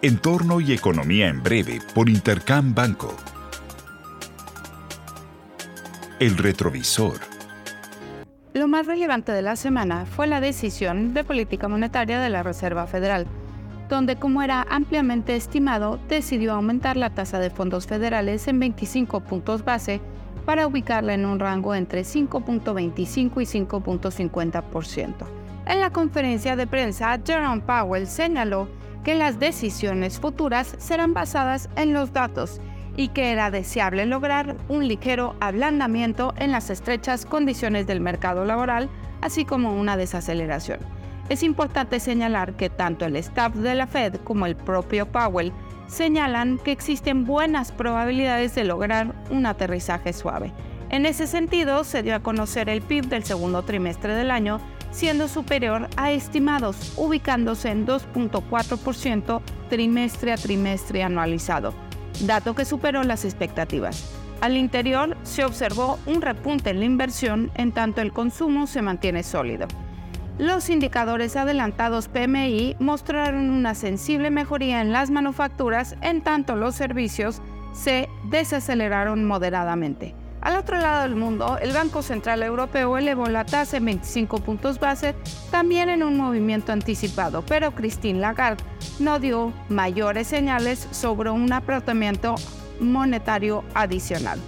Entorno y economía en breve por Intercam Banco. El retrovisor. Lo más relevante de la semana fue la decisión de política monetaria de la Reserva Federal, donde, como era ampliamente estimado, decidió aumentar la tasa de fondos federales en 25 puntos base para ubicarla en un rango entre 5.25 y 5.50%. En la conferencia de prensa, Jerome Powell señaló que las decisiones futuras serán basadas en los datos y que era deseable lograr un ligero ablandamiento en las estrechas condiciones del mercado laboral, así como una desaceleración. Es importante señalar que tanto el staff de la Fed como el propio Powell señalan que existen buenas probabilidades de lograr un aterrizaje suave. En ese sentido, se dio a conocer el PIB del segundo trimestre del año, siendo superior a estimados, ubicándose en 2.4% trimestre a trimestre anualizado, dato que superó las expectativas. Al interior se observó un repunte en la inversión en tanto el consumo se mantiene sólido. Los indicadores adelantados PMI mostraron una sensible mejoría en las manufacturas, en tanto los servicios se desaceleraron moderadamente. Al otro lado del mundo, el Banco Central Europeo elevó la tasa en 25 puntos base, también en un movimiento anticipado, pero Christine Lagarde no dio mayores señales sobre un apretamiento monetario adicional.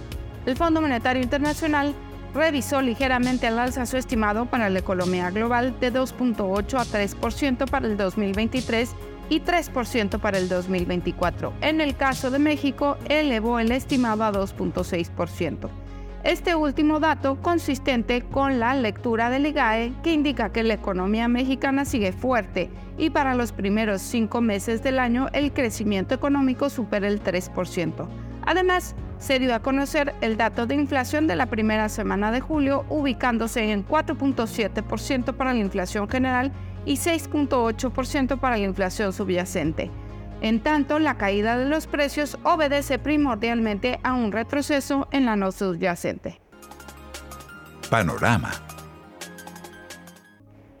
El Fondo Monetario Internacional revisó ligeramente al alza su estimado para la economía global de 2.8 a 3% para el 2023 y 3% para el 2024. En el caso de México, elevó el estimado a 2.6%. Este último dato consistente con la lectura del IGAE que indica que la economía mexicana sigue fuerte y para los primeros cinco meses del año el crecimiento económico supera el 3%. Además, se dio a conocer el dato de inflación de la primera semana de julio, ubicándose en 4.7% para la inflación general y 6.8% para la inflación subyacente. En tanto, la caída de los precios obedece primordialmente a un retroceso en la no subyacente. Panorama.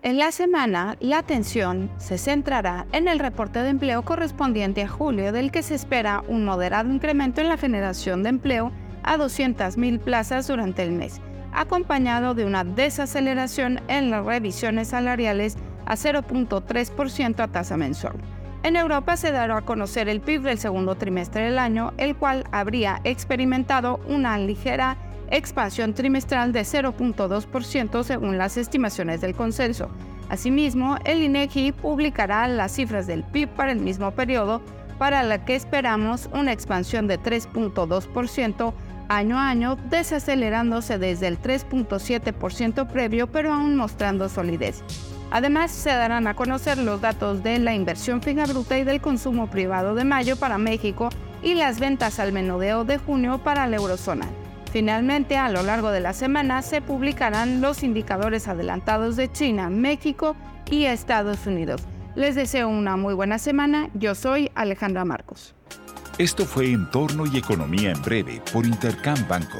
En la semana, la atención se centrará en el reporte de empleo correspondiente a julio, del que se espera un moderado incremento en la generación de empleo a 200.000 plazas durante el mes, acompañado de una desaceleración en las revisiones salariales a 0.3% a tasa mensual. En Europa se dará a conocer el PIB del segundo trimestre del año, el cual habría experimentado una ligera expansión trimestral de 0.2% según las estimaciones del consenso. Asimismo, el INEGI publicará las cifras del PIB para el mismo periodo, para la que esperamos una expansión de 3.2% año a año, desacelerándose desde el 3.7% previo, pero aún mostrando solidez. Además, se darán a conocer los datos de la inversión fija bruta y del consumo privado de mayo para México y las ventas al menudeo de junio para la eurozona. Finalmente, a lo largo de la semana se publicarán los indicadores adelantados de China, México y Estados Unidos. Les deseo una muy buena semana. Yo soy Alejandra Marcos. Esto fue Entorno y Economía en Breve por Intercam Banco.